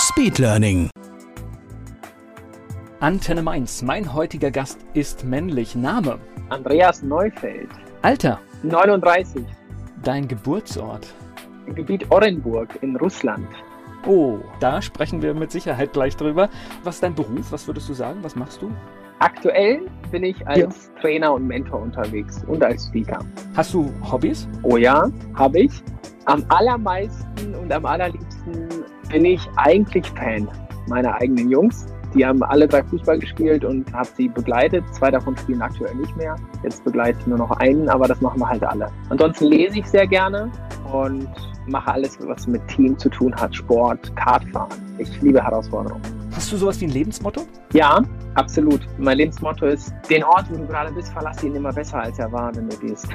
Speedlearning. Antenne Mainz. Mein heutiger Gast ist männlich. Name? Andreas Neufeld, Alter? 39, Dein Geburtsort? im Gebiet Orenburg in Russland. Oh, da sprechen wir mit Sicherheit gleich drüber. Was ist dein Beruf? Was würdest du sagen? Was machst du? Aktuell bin ich als Trainer und Mentor unterwegs und als Speaker. Hast du Hobbys? Oh ja, habe ich. Am allermeisten und am allerliebsten bin ich eigentlich Fan meiner eigenen Jungs. Die haben alle drei Fußball gespielt und habe sie begleitet. Zwei davon spielen aktuell nicht mehr. Jetzt begleite ich nur noch einen, aber das machen wir halt alle. Ansonsten lese ich sehr gerne und mache alles, was mit Team zu tun hat. Sport, Kartfahren. Ich liebe Herausforderungen. Hast du sowas wie ein Lebensmotto? Ja, absolut. Mein Lebensmotto ist, den Ort, wo du gerade bist, verlass ihn immer besser, als er war, wenn du gehst.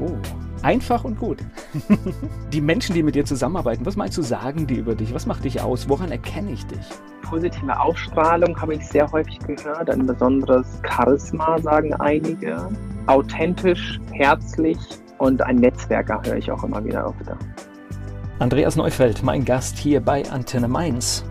Oh, einfach und gut. die Menschen, die mit dir zusammenarbeiten, was meinst du, sagen die über dich? Was macht dich aus? Woran erkenne ich dich? Positive Ausstrahlung habe ich sehr häufig gehört. Ein besonderes Charisma, sagen einige. Authentisch, herzlich und ein Netzwerker höre ich auch immer wieder öfter. Andreas Neufeld, mein Gast hier bei Antenne Mainz.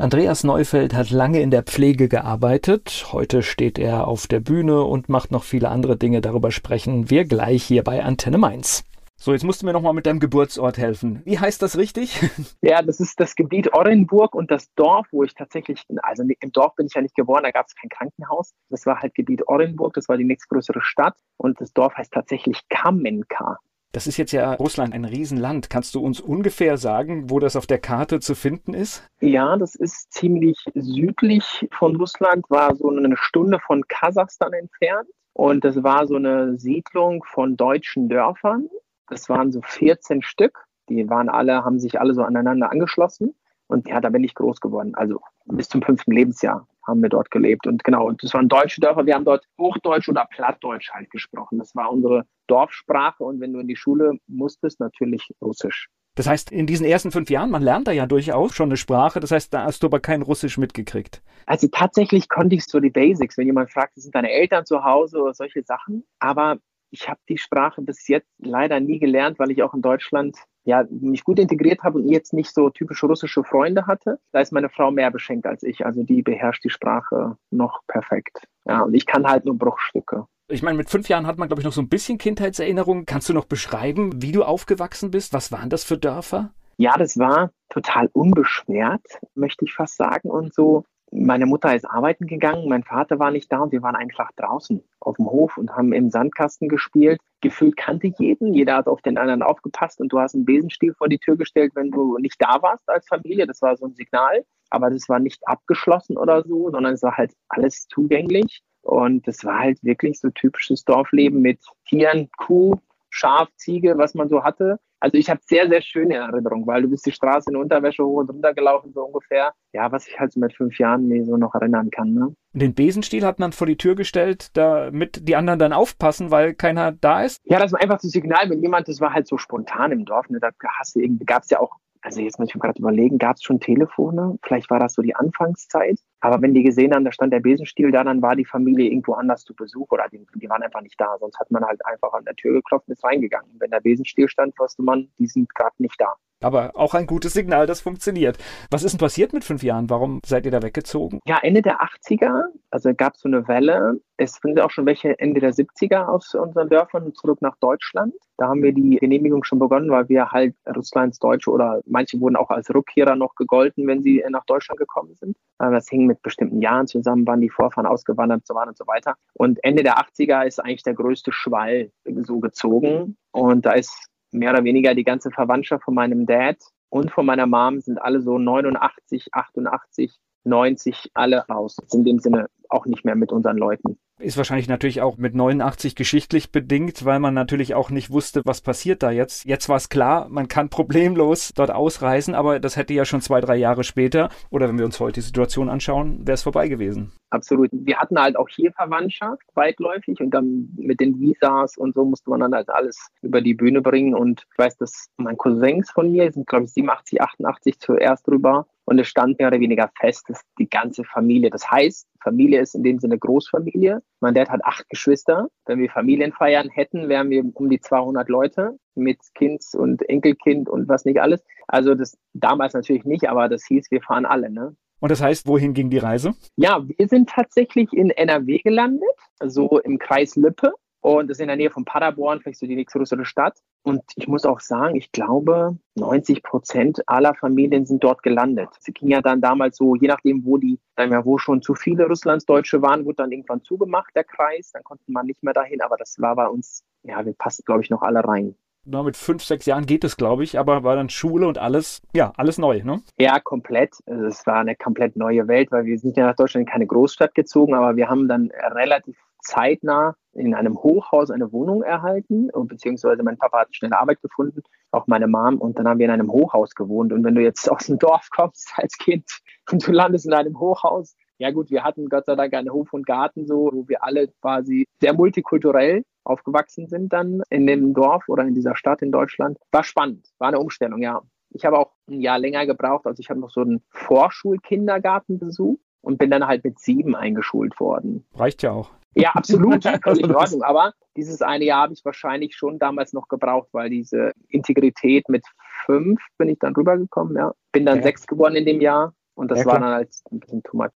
Andreas Neufeld hat lange in der Pflege gearbeitet. Heute steht er auf der Bühne und macht noch viele andere Dinge. Darüber sprechen wir gleich hier bei Antenne Mainz. So, jetzt musst du mir nochmal mit deinem Geburtsort helfen. Wie heißt das richtig? Ja, das ist das Gebiet Orenburg und das Dorf, wo ich tatsächlich, also im Dorf bin ich ja nicht geboren, da gab es kein Krankenhaus. Das war halt Gebiet Orenburg, das war die nächstgrößere Stadt und das Dorf heißt tatsächlich Kamenka. Das ist jetzt ja Russland, ein Riesenland. Kannst du uns ungefähr sagen, wo das auf der Karte zu finden ist? Ja, das ist ziemlich südlich von Russland, war so eine Stunde von Kasachstan entfernt. Und das war so eine Siedlung von deutschen Dörfern. Das waren so 14 Stück. Die waren alle, haben sich alle so aneinander angeschlossen. Und ja, da bin ich groß geworden. Also bis zum fünften Lebensjahr haben wir dort gelebt. Und genau, das waren deutsche Dörfer. Wir haben dort Hochdeutsch oder Plattdeutsch halt gesprochen. Das war unsere Dorfsprache. Und wenn du in die Schule musstest, natürlich Russisch. Das heißt, in diesen ersten fünf Jahren, man lernt da ja durchaus schon eine Sprache. Das heißt, da hast du aber kein Russisch mitgekriegt. Also tatsächlich konnte ich so die Basics, wenn jemand fragt, sind deine Eltern zu Hause oder solche Sachen. Aber ich habe die Sprache bis jetzt leider nie gelernt, weil ich auch in Deutschland ja, mich gut integriert habe und jetzt nicht so typische russische Freunde hatte. Da ist meine Frau mehr beschenkt als ich. Also die beherrscht die Sprache noch perfekt. Ja, und ich kann halt nur Bruchstücke. Ich meine, mit fünf Jahren hat man, glaube ich, noch so ein bisschen Kindheitserinnerung. Kannst du noch beschreiben, wie du aufgewachsen bist? Was waren das für Dörfer? Ja, das war total unbeschwert, möchte ich fast sagen. Und so meine Mutter ist arbeiten gegangen, mein Vater war nicht da und wir waren einfach draußen auf dem Hof und haben im Sandkasten gespielt. Gefühlt kannte jeden, jeder hat auf den anderen aufgepasst und du hast einen Besenstiel vor die Tür gestellt, wenn du nicht da warst als Familie. Das war so ein Signal, aber das war nicht abgeschlossen oder so, sondern es war halt alles zugänglich. Und es war halt wirklich so typisches Dorfleben mit Tieren, Kuh, Schaf, Ziege, was man so hatte. Also ich habe sehr, sehr schöne Erinnerungen, weil du bist die Straße in Unterwäsche hoch und runter gelaufen, so ungefähr. Ja, was ich halt so mit fünf Jahren mir so noch erinnern kann. Ne? Den Besenstiel hat man vor die Tür gestellt, damit die anderen dann aufpassen, weil keiner da ist. Ja, das war einfach das Signal, wenn jemand, das war halt so spontan im Dorf, ne? da irgendwie, gab es ja auch also jetzt muss ich mir gerade überlegen, gab es schon Telefone? Vielleicht war das so die Anfangszeit. Aber wenn die gesehen haben, da stand der Besenstiel da, dann war die Familie irgendwo anders zu Besuch oder die, die waren einfach nicht da. Sonst hat man halt einfach an der Tür geklopft und ist reingegangen. Wenn der Besenstiel stand, wusste man, die sind gerade nicht da. Aber auch ein gutes Signal, das funktioniert. Was ist denn passiert mit fünf Jahren? Warum seid ihr da weggezogen? Ja, Ende der 80er, also gab es so eine Welle. Es sind auch schon welche Ende der 70er aus unseren Dörfern zurück nach Deutschland. Da haben wir die Genehmigung schon begonnen, weil wir halt Russlands Deutsche oder manche wurden auch als Rückkehrer noch gegolten, wenn sie nach Deutschland gekommen sind. Das hing mit bestimmten Jahren zusammen, wann die Vorfahren ausgewandert waren und so weiter. Und Ende der 80er ist eigentlich der größte Schwall so gezogen. Und da ist mehr oder weniger die ganze Verwandtschaft von meinem Dad und von meiner Mom sind alle so 89, 88, 90, alle raus. In dem Sinne auch nicht mehr mit unseren Leuten. Ist wahrscheinlich natürlich auch mit 89 geschichtlich bedingt, weil man natürlich auch nicht wusste, was passiert da jetzt. Jetzt war es klar, man kann problemlos dort ausreisen, aber das hätte ja schon zwei, drei Jahre später, oder wenn wir uns heute die Situation anschauen, wäre es vorbei gewesen. Absolut. Wir hatten halt auch hier Verwandtschaft, weitläufig, und dann mit den Visas und so musste man dann halt alles über die Bühne bringen. Und ich weiß, dass mein Cousins von mir sind, glaube ich, 87, 88 zuerst drüber. Und es stand mehr oder weniger fest, dass die ganze Familie, das heißt, Familie ist in dem Sinne Großfamilie. Mein Dad hat acht Geschwister. Wenn wir Familienfeiern hätten, wären wir um die 200 Leute mit Kind und Enkelkind und was nicht alles. Also das damals natürlich nicht, aber das hieß, wir fahren alle. Ne? Und das heißt, wohin ging die Reise? Ja, wir sind tatsächlich in NRW gelandet, so im Kreis Lippe. Und das ist in der Nähe von Paderborn, vielleicht so die nächstgrößere Stadt. Und ich muss auch sagen, ich glaube, 90 Prozent aller Familien sind dort gelandet. Sie ging ja dann damals so, je nachdem, wo die, sagen wir, wo schon zu viele Russlandsdeutsche waren, wurde dann irgendwann zugemacht, der Kreis. Dann konnte man nicht mehr dahin. Aber das war bei uns, ja, wir passen, glaube ich, noch alle rein na, mit fünf, sechs Jahren geht es, glaube ich, aber war dann Schule und alles, ja, alles neu, ne? Ja, komplett. Also es war eine komplett neue Welt, weil wir sind ja nach Deutschland in keine Großstadt gezogen, aber wir haben dann relativ zeitnah in einem Hochhaus eine Wohnung erhalten, beziehungsweise mein Papa hat schnell Arbeit gefunden, auch meine Mom, und dann haben wir in einem Hochhaus gewohnt. Und wenn du jetzt aus dem Dorf kommst als Kind und du landest in einem Hochhaus, ja gut, wir hatten Gott sei Dank einen Hof und Garten so, wo wir alle quasi sehr multikulturell aufgewachsen sind dann in dem Dorf oder in dieser Stadt in Deutschland. War spannend, war eine Umstellung, ja. Ich habe auch ein Jahr länger gebraucht, also ich habe noch so einen Vorschulkindergarten besucht und bin dann halt mit sieben eingeschult worden. Reicht ja auch. Ja, absolut, völlig in Ordnung. Aber dieses eine Jahr habe ich wahrscheinlich schon damals noch gebraucht, weil diese Integrität mit fünf bin ich dann rübergekommen, ja. Bin dann ja. sechs geworden in dem Jahr und das ja, war dann halt ein bisschen too much.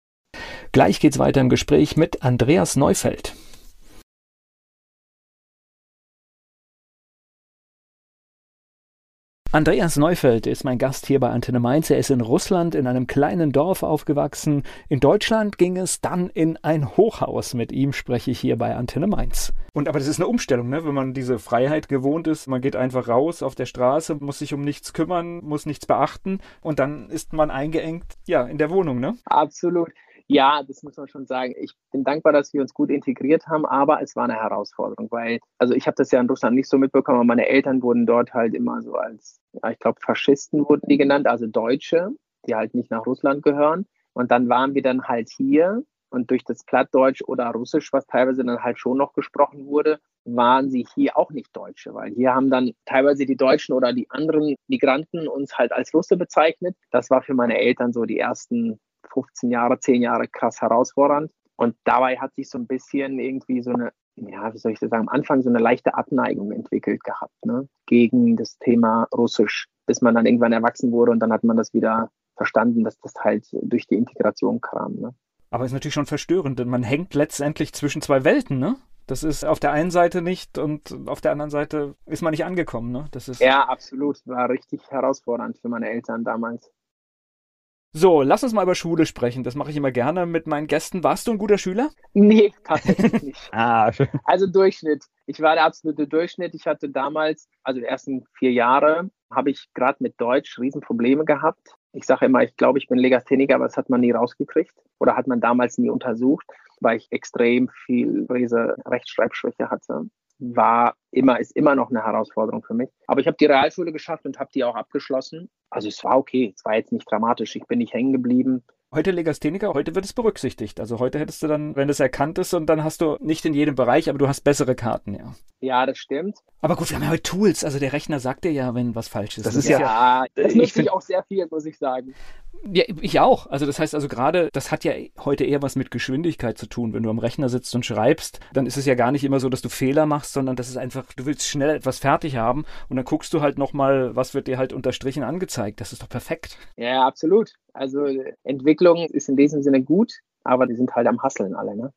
Gleich geht's weiter im Gespräch mit Andreas Neufeld. Andreas Neufeld ist mein Gast hier bei Antenne Mainz. Er ist in Russland in einem kleinen Dorf aufgewachsen. In Deutschland ging es dann in ein Hochhaus. Mit ihm spreche ich hier bei Antenne Mainz. Und aber das ist eine Umstellung, ne? wenn man diese Freiheit gewohnt ist. Man geht einfach raus auf der Straße, muss sich um nichts kümmern, muss nichts beachten und dann ist man eingeengt, ja, in der Wohnung, ne? Absolut. Ja, das muss man schon sagen. Ich bin dankbar, dass wir uns gut integriert haben, aber es war eine Herausforderung, weil, also ich habe das ja in Russland nicht so mitbekommen, aber meine Eltern wurden dort halt immer so als, ja, ich glaube, Faschisten wurden die genannt, also Deutsche, die halt nicht nach Russland gehören. Und dann waren wir dann halt hier und durch das Plattdeutsch oder Russisch, was teilweise dann halt schon noch gesprochen wurde, waren sie hier auch nicht Deutsche, weil hier haben dann teilweise die Deutschen oder die anderen Migranten uns halt als Russe bezeichnet. Das war für meine Eltern so die ersten 15 Jahre, 10 Jahre krass herausfordernd. Und dabei hat sich so ein bisschen irgendwie so eine, ja, wie soll ich das sagen, am Anfang so eine leichte Abneigung entwickelt gehabt, ne, gegen das Thema Russisch, bis man dann irgendwann erwachsen wurde und dann hat man das wieder verstanden, dass das halt durch die Integration kam, ne. Aber ist natürlich schon verstörend, denn man hängt letztendlich zwischen zwei Welten, ne? Das ist auf der einen Seite nicht und auf der anderen Seite ist man nicht angekommen, ne? Das ist ja, absolut. War richtig herausfordernd für meine Eltern damals. So, lass uns mal über Schule sprechen. Das mache ich immer gerne mit meinen Gästen. Warst du ein guter Schüler? Nee, tatsächlich nicht. ah, schön. Also Durchschnitt. Ich war der absolute Durchschnitt. Ich hatte damals, also die ersten vier Jahre, habe ich gerade mit Deutsch Riesenprobleme gehabt. Ich sage immer, ich glaube, ich bin Legastheniker, aber das hat man nie rausgekriegt oder hat man damals nie untersucht, weil ich extrem viel Lese Rechtschreibschwäche hatte war immer, ist immer noch eine Herausforderung für mich. Aber ich habe die Realschule geschafft und habe die auch abgeschlossen. Also es war okay, es war jetzt nicht dramatisch. Ich bin nicht hängen geblieben. Heute Legastheniker, heute wird es berücksichtigt. Also heute hättest du dann, wenn es erkannt ist, und dann hast du nicht in jedem Bereich, aber du hast bessere Karten, ja. Ja, das stimmt. Aber gut, wir haben ja heute Tools. Also der Rechner sagt dir ja, wenn was falsch ist. Das, das ist ja, ja, das nutze ich auch sehr viel, muss ich sagen. Ja, ich auch. Also das heißt also gerade, das hat ja heute eher was mit Geschwindigkeit zu tun. Wenn du am Rechner sitzt und schreibst, dann ist es ja gar nicht immer so, dass du Fehler machst, sondern das ist einfach, du willst schnell etwas fertig haben und dann guckst du halt nochmal, was wird dir halt unterstrichen angezeigt. Das ist doch perfekt. Ja, absolut. Also Entwicklung ist in diesem Sinne gut, aber die sind halt am Hasseln alle, ne?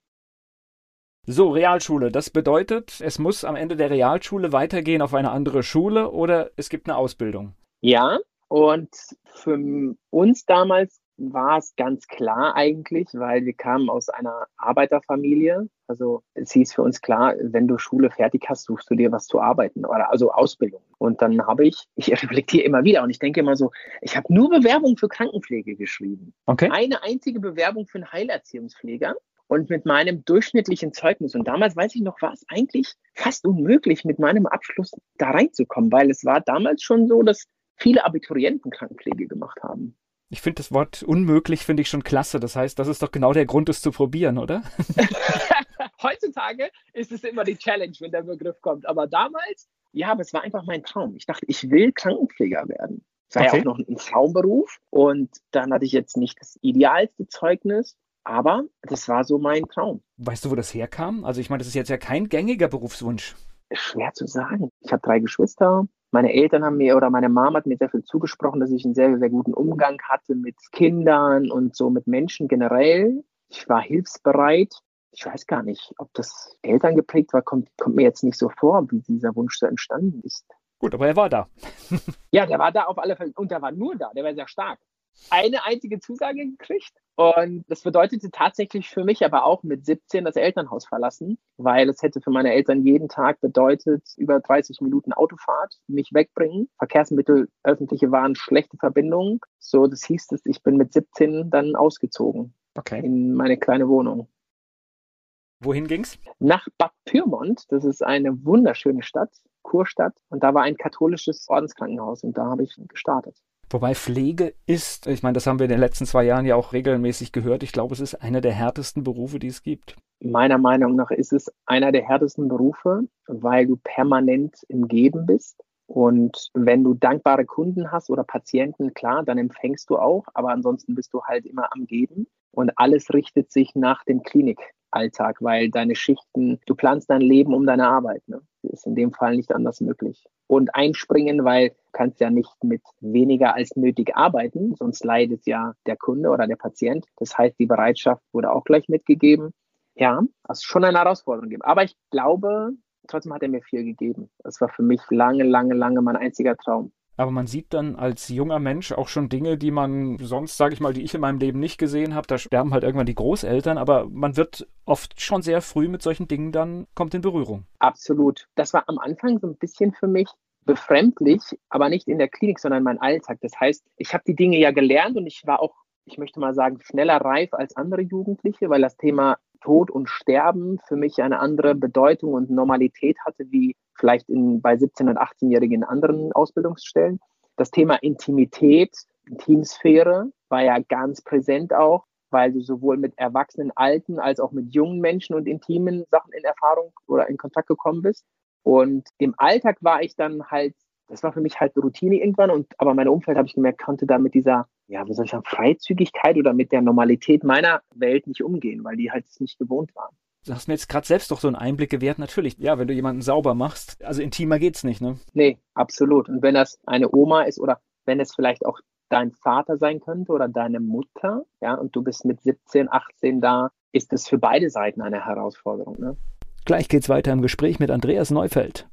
So, Realschule. Das bedeutet, es muss am Ende der Realschule weitergehen auf eine andere Schule oder es gibt eine Ausbildung. Ja, und für uns damals war es ganz klar eigentlich, weil wir kamen aus einer Arbeiterfamilie. Also es hieß für uns klar, wenn du Schule fertig hast, suchst du dir was zu arbeiten oder also Ausbildung. Und dann habe ich, ich reflektiere immer wieder und ich denke immer so, ich habe nur Bewerbungen für Krankenpflege geschrieben. Okay. Eine einzige Bewerbung für einen Heilerziehungspfleger. Und mit meinem durchschnittlichen Zeugnis, und damals weiß ich noch, war es eigentlich fast unmöglich, mit meinem Abschluss da reinzukommen, weil es war damals schon so, dass viele Abiturienten Krankenpflege gemacht haben. Ich finde das Wort unmöglich, finde ich schon klasse. Das heißt, das ist doch genau der Grund, es zu probieren, oder? Heutzutage ist es immer die Challenge, wenn der Begriff kommt. Aber damals, ja, aber es war einfach mein Traum. Ich dachte, ich will Krankenpfleger werden. Es war okay. ja auch noch ein Traumberuf. Und dann hatte ich jetzt nicht das idealste Zeugnis. Aber das war so mein Traum. Weißt du, wo das herkam? Also ich meine, das ist jetzt ja kein gängiger Berufswunsch. Schwer zu sagen. Ich habe drei Geschwister. Meine Eltern haben mir oder meine Mama hat mir sehr viel zugesprochen, dass ich einen sehr, sehr guten Umgang hatte mit Kindern und so mit Menschen generell. Ich war hilfsbereit. Ich weiß gar nicht, ob das Eltern geprägt war, kommt, kommt mir jetzt nicht so vor, wie dieser Wunsch so entstanden ist. Gut, aber er war da. ja, der war da auf alle Fälle. Und der war nur da. Der war sehr stark. Eine einzige Zusage gekriegt und das bedeutete tatsächlich für mich aber auch mit 17 das Elternhaus verlassen, weil es hätte für meine Eltern jeden Tag bedeutet, über 30 Minuten Autofahrt mich wegbringen. Verkehrsmittel, öffentliche waren schlechte Verbindungen. So, das hieß es, ich bin mit 17 dann ausgezogen. Okay. In meine kleine Wohnung. Wohin ging's? Nach Bad Pyrmont. Das ist eine wunderschöne Stadt, Kurstadt. Und da war ein katholisches Ordenskrankenhaus und da habe ich gestartet. Wobei Pflege ist, ich meine, das haben wir in den letzten zwei Jahren ja auch regelmäßig gehört. Ich glaube, es ist einer der härtesten Berufe, die es gibt. Meiner Meinung nach ist es einer der härtesten Berufe, weil du permanent im Geben bist. Und wenn du dankbare Kunden hast oder Patienten, klar, dann empfängst du auch, aber ansonsten bist du halt immer am Geben. Und alles richtet sich nach dem Klinikalltag, weil deine Schichten, du planst dein Leben um deine Arbeit. Ne? Ist in dem Fall nicht anders möglich. Und einspringen, weil du kannst ja nicht mit weniger als nötig arbeiten, sonst leidet ja der Kunde oder der Patient. Das heißt, die Bereitschaft wurde auch gleich mitgegeben. Ja, ist schon eine Herausforderung gegeben. Aber ich glaube, trotzdem hat er mir viel gegeben. Das war für mich lange, lange, lange mein einziger Traum. Aber man sieht dann als junger Mensch auch schon Dinge, die man sonst, sage ich mal, die ich in meinem Leben nicht gesehen habe. Da sterben halt irgendwann die Großeltern, aber man wird oft schon sehr früh mit solchen Dingen dann, kommt in Berührung. Absolut. Das war am Anfang so ein bisschen für mich befremdlich, aber nicht in der Klinik, sondern mein Alltag. Das heißt, ich habe die Dinge ja gelernt und ich war auch, ich möchte mal sagen, schneller reif als andere Jugendliche, weil das Thema Tod und Sterben für mich eine andere Bedeutung und Normalität hatte, wie vielleicht in, bei 17- und 18-Jährigen in anderen Ausbildungsstellen. Das Thema Intimität, Intimsphäre war ja ganz präsent auch, weil du sowohl mit erwachsenen Alten als auch mit jungen Menschen und intimen Sachen in Erfahrung oder in Kontakt gekommen bist. Und im Alltag war ich dann halt, das war für mich halt Routine irgendwann, und aber mein Umfeld habe ich gemerkt, konnte da mit dieser ja, wie soll ich sagen, Freizügigkeit oder mit der Normalität meiner Welt nicht umgehen, weil die halt es nicht gewohnt waren. Du hast mir jetzt gerade selbst doch so einen Einblick gewährt. Natürlich, ja, wenn du jemanden sauber machst, also intimer geht's nicht, ne? Nee, absolut. Und wenn das eine Oma ist oder wenn es vielleicht auch dein Vater sein könnte oder deine Mutter, ja, und du bist mit 17, 18 da, ist es für beide Seiten eine Herausforderung, ne? Gleich geht's weiter im Gespräch mit Andreas Neufeld.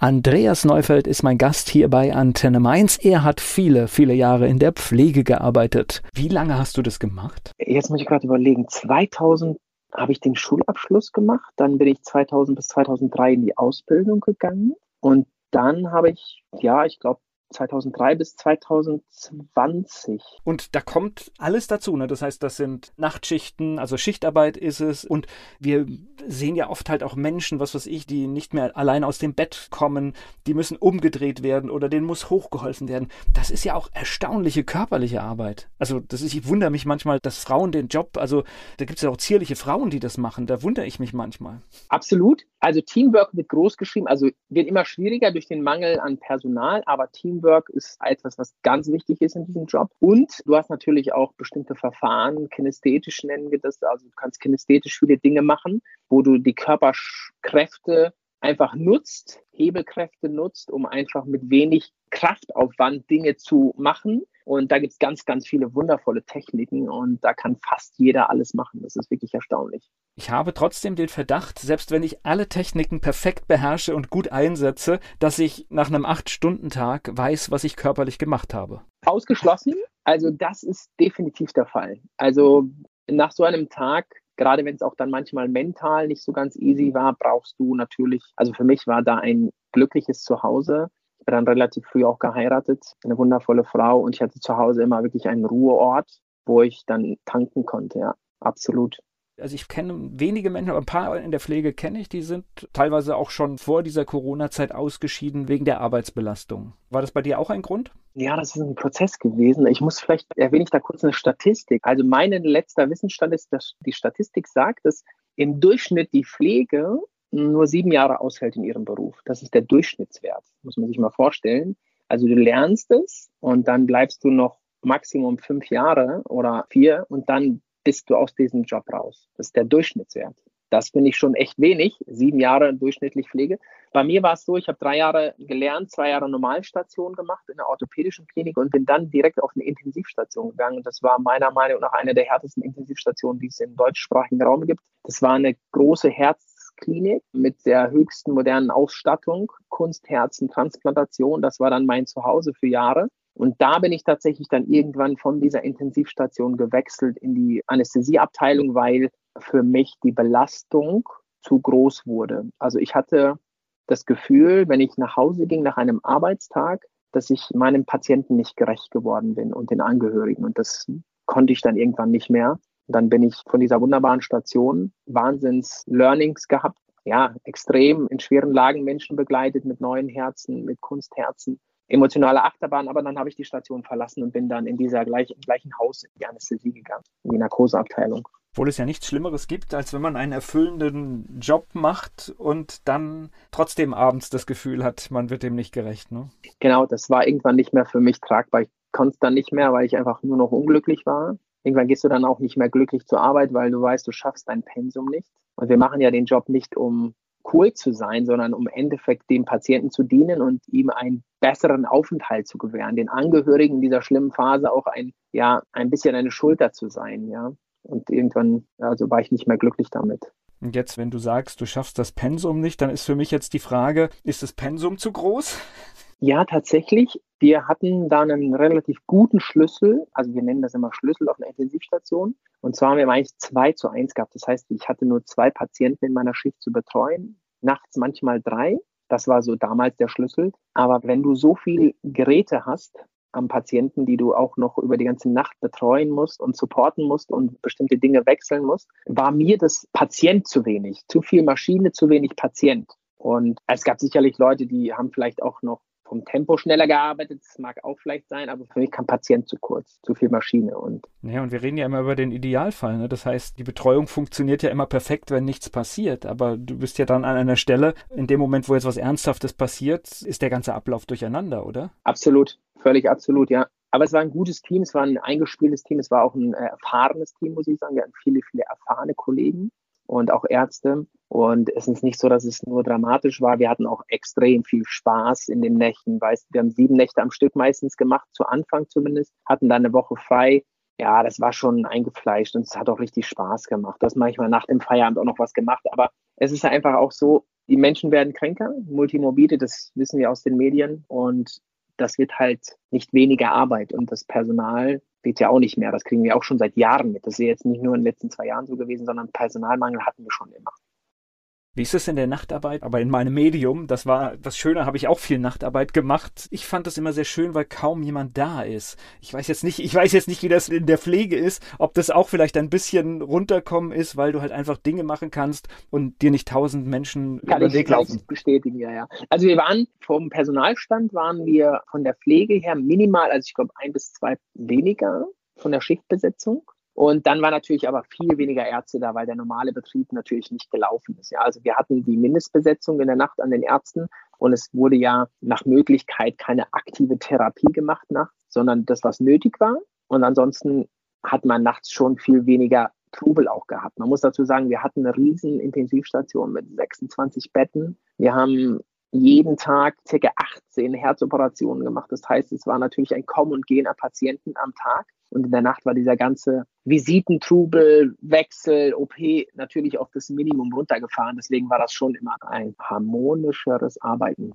Andreas Neufeld ist mein Gast hier bei Antenne Mainz. Er hat viele, viele Jahre in der Pflege gearbeitet. Wie lange hast du das gemacht? Jetzt muss ich gerade überlegen. 2000 habe ich den Schulabschluss gemacht. Dann bin ich 2000 bis 2003 in die Ausbildung gegangen. Und dann habe ich, ja, ich glaube, 2003 bis 2020. Und da kommt alles dazu. Ne? Das heißt, das sind Nachtschichten, also Schichtarbeit ist es. Und wir sehen ja oft halt auch Menschen, was weiß ich, die nicht mehr allein aus dem Bett kommen, die müssen umgedreht werden oder denen muss hochgeholfen werden. Das ist ja auch erstaunliche körperliche Arbeit. Also das ist, ich wundere mich manchmal, dass Frauen den Job, also da gibt es ja auch zierliche Frauen, die das machen. Da wundere ich mich manchmal. Absolut. Also Teamwork wird groß geschrieben, also wird immer schwieriger durch den Mangel an Personal, aber Teamwork ist etwas, was ganz wichtig ist in diesem Job. Und du hast natürlich auch bestimmte Verfahren, kinästhetisch nennen wir das, also du kannst kinästhetisch viele Dinge machen, wo du die Körperkräfte einfach nutzt, Hebelkräfte nutzt, um einfach mit wenig Kraftaufwand Dinge zu machen. Und da gibt es ganz, ganz viele wundervolle Techniken und da kann fast jeder alles machen. Das ist wirklich erstaunlich. Ich habe trotzdem den Verdacht, selbst wenn ich alle Techniken perfekt beherrsche und gut einsetze, dass ich nach einem Acht-Stunden-Tag weiß, was ich körperlich gemacht habe. Ausgeschlossen. Also das ist definitiv der Fall. Also nach so einem Tag gerade wenn es auch dann manchmal mental nicht so ganz easy war, brauchst du natürlich, also für mich war da ein glückliches Zuhause. Ich bin dann relativ früh auch geheiratet, eine wundervolle Frau und ich hatte zu Hause immer wirklich einen Ruheort, wo ich dann tanken konnte, ja. absolut. Also ich kenne wenige Menschen, aber ein paar in der Pflege kenne ich, die sind teilweise auch schon vor dieser Corona-Zeit ausgeschieden wegen der Arbeitsbelastung. War das bei dir auch ein Grund? Ja, das ist ein Prozess gewesen. Ich muss vielleicht erwähne ich da kurz eine Statistik. Also mein letzter Wissensstand ist, dass die Statistik sagt, dass im Durchschnitt die Pflege nur sieben Jahre aushält in ihrem Beruf. Das ist der Durchschnittswert, muss man sich mal vorstellen. Also du lernst es und dann bleibst du noch Maximum fünf Jahre oder vier und dann bist du aus diesem Job raus. Das ist der Durchschnittswert. Das finde ich schon echt wenig. Sieben Jahre durchschnittlich Pflege. Bei mir war es so, ich habe drei Jahre gelernt, zwei Jahre Normalstation gemacht in der orthopädischen Klinik und bin dann direkt auf eine Intensivstation gegangen. Das war meiner Meinung nach eine der härtesten Intensivstationen, die es im deutschsprachigen Raum gibt. Das war eine große Herzklinik mit der höchsten modernen Ausstattung, Kunstherzentransplantation. Das war dann mein Zuhause für Jahre. Und da bin ich tatsächlich dann irgendwann von dieser Intensivstation gewechselt in die Anästhesieabteilung, weil für mich die Belastung zu groß wurde. Also ich hatte das Gefühl, wenn ich nach Hause ging nach einem Arbeitstag, dass ich meinem Patienten nicht gerecht geworden bin und den Angehörigen. Und das konnte ich dann irgendwann nicht mehr. Und dann bin ich von dieser wunderbaren Station Wahnsinns Learnings gehabt. Ja, extrem in schweren Lagen Menschen begleitet mit neuen Herzen, mit Kunstherzen emotionale Achterbahn, aber dann habe ich die Station verlassen und bin dann in dieser gleich, gleichen Haus in die Anästhesie gegangen, in die Narkoseabteilung. Obwohl es ja nichts Schlimmeres gibt, als wenn man einen erfüllenden Job macht und dann trotzdem abends das Gefühl hat, man wird dem nicht gerecht. Ne? Genau, das war irgendwann nicht mehr für mich tragbar. Ich konnte es dann nicht mehr, weil ich einfach nur noch unglücklich war. Irgendwann gehst du dann auch nicht mehr glücklich zur Arbeit, weil du weißt, du schaffst dein Pensum nicht. Und wir machen ja den Job nicht, um cool zu sein, sondern um im Endeffekt dem Patienten zu dienen und ihm einen besseren Aufenthalt zu gewähren, den Angehörigen in dieser schlimmen Phase auch ein, ja, ein bisschen eine Schulter zu sein, ja. Und irgendwann, also war ich nicht mehr glücklich damit. Und jetzt, wenn du sagst, du schaffst das Pensum nicht, dann ist für mich jetzt die Frage, ist das Pensum zu groß? Ja, tatsächlich. Wir hatten da einen relativ guten Schlüssel, also wir nennen das immer Schlüssel auf einer Intensivstation. Und zwar haben wir eigentlich zwei zu eins gehabt. Das heißt, ich hatte nur zwei Patienten in meiner Schicht zu betreuen, nachts manchmal drei. Das war so damals der Schlüssel. Aber wenn du so viel Geräte hast am Patienten, die du auch noch über die ganze Nacht betreuen musst und supporten musst und bestimmte Dinge wechseln musst, war mir das Patient zu wenig. Zu viel Maschine, zu wenig Patient. Und es gab sicherlich Leute, die haben vielleicht auch noch vom Tempo schneller gearbeitet. Das mag auch vielleicht sein, aber für mich kam Patient zu kurz, zu viel Maschine. Und ja, und wir reden ja immer über den Idealfall. Ne? Das heißt, die Betreuung funktioniert ja immer perfekt, wenn nichts passiert. Aber du bist ja dann an einer Stelle, in dem Moment, wo jetzt was Ernsthaftes passiert, ist der ganze Ablauf durcheinander, oder? Absolut, völlig absolut, ja. Aber es war ein gutes Team, es war ein eingespieltes Team, es war auch ein äh, erfahrenes Team, muss ich sagen. Wir hatten viele, viele erfahrene Kollegen und auch Ärzte. Und es ist nicht so, dass es nur dramatisch war. Wir hatten auch extrem viel Spaß in den Nächten. Weißt, wir haben sieben Nächte am Stück meistens gemacht, zu Anfang zumindest, hatten dann eine Woche frei. Ja, das war schon eingefleischt und es hat auch richtig Spaß gemacht. Du hast manchmal nach dem Feierabend auch noch was gemacht. Aber es ist einfach auch so, die Menschen werden kränker, multimorbide, das wissen wir aus den Medien. Und das wird halt nicht weniger Arbeit. Und das Personal wird ja auch nicht mehr. Das kriegen wir auch schon seit Jahren mit. Das ist jetzt nicht nur in den letzten zwei Jahren so gewesen, sondern Personalmangel hatten wir schon immer. Wie ist es in der Nachtarbeit? Aber in meinem Medium, das war das Schöne, habe ich auch viel Nachtarbeit gemacht. Ich fand das immer sehr schön, weil kaum jemand da ist. Ich weiß jetzt nicht, ich weiß jetzt nicht, wie das in der Pflege ist, ob das auch vielleicht ein bisschen runterkommen ist, weil du halt einfach Dinge machen kannst und dir nicht tausend Menschen Kann über den Weg laufen. bestätigen, ja, ja. Also wir waren vom Personalstand waren wir von der Pflege her minimal, also ich glaube ein bis zwei weniger von der Schichtbesetzung. Und dann war natürlich aber viel weniger Ärzte da, weil der normale Betrieb natürlich nicht gelaufen ist. Ja, also wir hatten die Mindestbesetzung in der Nacht an den Ärzten und es wurde ja nach Möglichkeit keine aktive Therapie gemacht nachts, sondern das, was nötig war. Und ansonsten hat man nachts schon viel weniger Trubel auch gehabt. Man muss dazu sagen, wir hatten eine riesen Intensivstation mit 26 Betten. Wir haben jeden Tag ca. 18 Herzoperationen gemacht. Das heißt, es war natürlich ein Kommen und Gehen an Patienten am Tag. Und in der Nacht war dieser ganze Visitentrubel, Wechsel, OP natürlich auf das Minimum runtergefahren. Deswegen war das schon immer ein harmonischeres Arbeiten.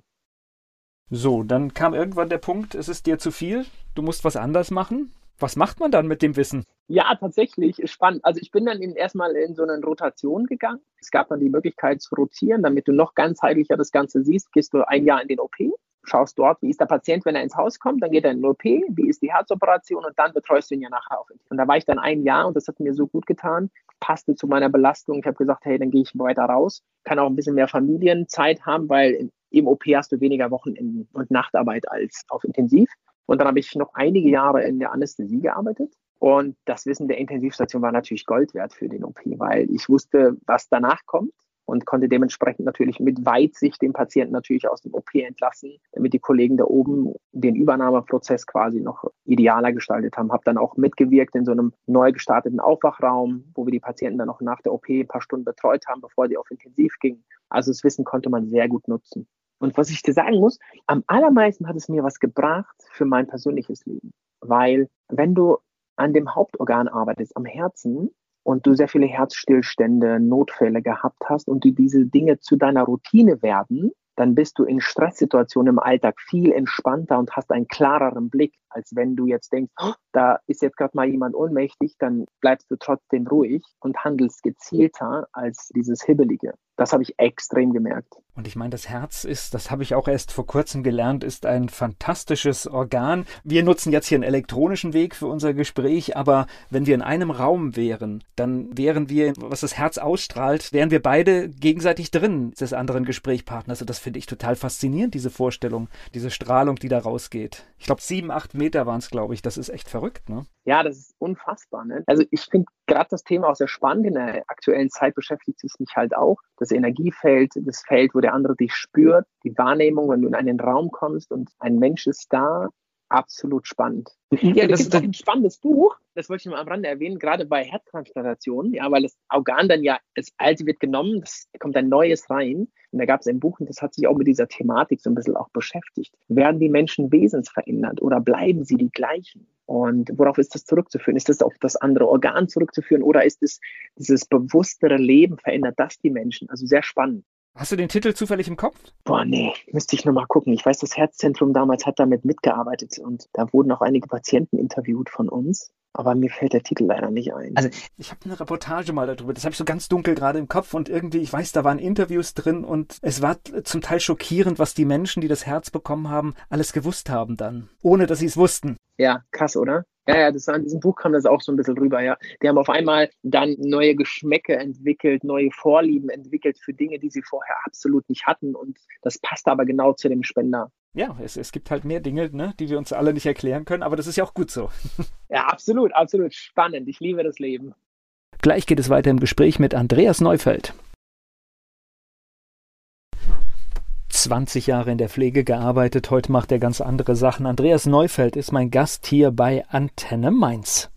So, dann kam irgendwann der Punkt, es ist dir zu viel, du musst was anders machen. Was macht man dann mit dem Wissen? Ja, tatsächlich, spannend. Also ich bin dann erstmal in so eine Rotation gegangen. Es gab dann die Möglichkeit zu rotieren, damit du noch ganzheitlicher das Ganze siehst. Gehst du ein Jahr in den OP schaust dort, wie ist der Patient, wenn er ins Haus kommt, dann geht er in den OP, wie ist die Herzoperation und dann betreust du ihn ja nachher auf. Und da war ich dann ein Jahr und das hat mir so gut getan, passte zu meiner Belastung. Ich habe gesagt, hey, dann gehe ich weiter raus, kann auch ein bisschen mehr Familienzeit haben, weil im OP hast du weniger Wochenenden und Nachtarbeit als auf Intensiv. Und dann habe ich noch einige Jahre in der Anästhesie gearbeitet. Und das Wissen der Intensivstation war natürlich Gold wert für den OP, weil ich wusste, was danach kommt und konnte dementsprechend natürlich mit Weitsicht den Patienten natürlich aus dem OP entlassen, damit die Kollegen da oben den Übernahmeprozess quasi noch idealer gestaltet haben. Habe dann auch mitgewirkt in so einem neu gestarteten Aufwachraum, wo wir die Patienten dann auch nach der OP ein paar Stunden betreut haben, bevor die auf Intensiv gingen. Also das Wissen konnte man sehr gut nutzen. Und was ich dir sagen muss, am allermeisten hat es mir was gebracht für mein persönliches Leben. Weil wenn du an dem Hauptorgan arbeitest, am Herzen, und du sehr viele Herzstillstände, Notfälle gehabt hast und die diese Dinge zu deiner Routine werden, dann bist du in Stresssituationen im Alltag viel entspannter und hast einen klareren Blick, als wenn du jetzt denkst, oh, da ist jetzt gerade mal jemand ohnmächtig, dann bleibst du trotzdem ruhig und handelst gezielter als dieses Hibbelige. Das habe ich extrem gemerkt. Und ich meine, das Herz ist, das habe ich auch erst vor kurzem gelernt, ist ein fantastisches Organ. Wir nutzen jetzt hier einen elektronischen Weg für unser Gespräch, aber wenn wir in einem Raum wären, dann wären wir, was das Herz ausstrahlt, wären wir beide gegenseitig drin des anderen Gesprächspartners. Und das finde ich total faszinierend, diese Vorstellung, diese Strahlung, die da rausgeht. Ich glaube, sieben, acht Meter waren es, glaube ich. Das ist echt verrückt, ne? Ja, das ist unfassbar. Ne? Also ich finde gerade das Thema auch sehr spannend. In der aktuellen Zeit beschäftigt es mich halt auch. Das Energiefeld, das Feld, wo der andere dich spürt, die Wahrnehmung, wenn du in einen Raum kommst und ein Mensch ist da, absolut spannend. Ja, das ist ein spannendes Buch, das wollte ich mal am Rande erwähnen, gerade bei Herztransplantationen, ja, weil das Organ dann ja, das alte wird genommen, es kommt ein neues rein. Und da gab es ein Buch, und das hat sich auch mit dieser Thematik so ein bisschen auch beschäftigt. Werden die Menschen wesensverändert oder bleiben sie die gleichen? Und worauf ist das zurückzuführen? Ist das auf das andere Organ zurückzuführen oder ist es dieses bewusstere Leben verändert das die Menschen? Also sehr spannend. Hast du den Titel zufällig im Kopf? Boah, nee, müsste ich nochmal gucken. Ich weiß, das Herzzentrum damals hat damit mitgearbeitet und da wurden auch einige Patienten interviewt von uns. Aber mir fällt der Titel leider nicht ein. Also ich habe eine Reportage mal darüber, das habe ich so ganz dunkel gerade im Kopf und irgendwie, ich weiß, da waren Interviews drin und es war zum Teil schockierend, was die Menschen, die das Herz bekommen haben, alles gewusst haben dann, ohne dass sie es wussten. Ja, krass, oder? Ja, ja, das, an diesem Buch kam das auch so ein bisschen rüber, ja. Die haben auf einmal dann neue Geschmäcke entwickelt, neue Vorlieben entwickelt für Dinge, die sie vorher absolut nicht hatten. Und das passt aber genau zu dem Spender. Ja, es, es gibt halt mehr Dinge, ne, die wir uns alle nicht erklären können, aber das ist ja auch gut so. Ja, absolut, absolut spannend. Ich liebe das Leben. Gleich geht es weiter im Gespräch mit Andreas Neufeld. 20 Jahre in der Pflege gearbeitet, heute macht er ganz andere Sachen. Andreas Neufeld ist mein Gast hier bei Antenne Mainz.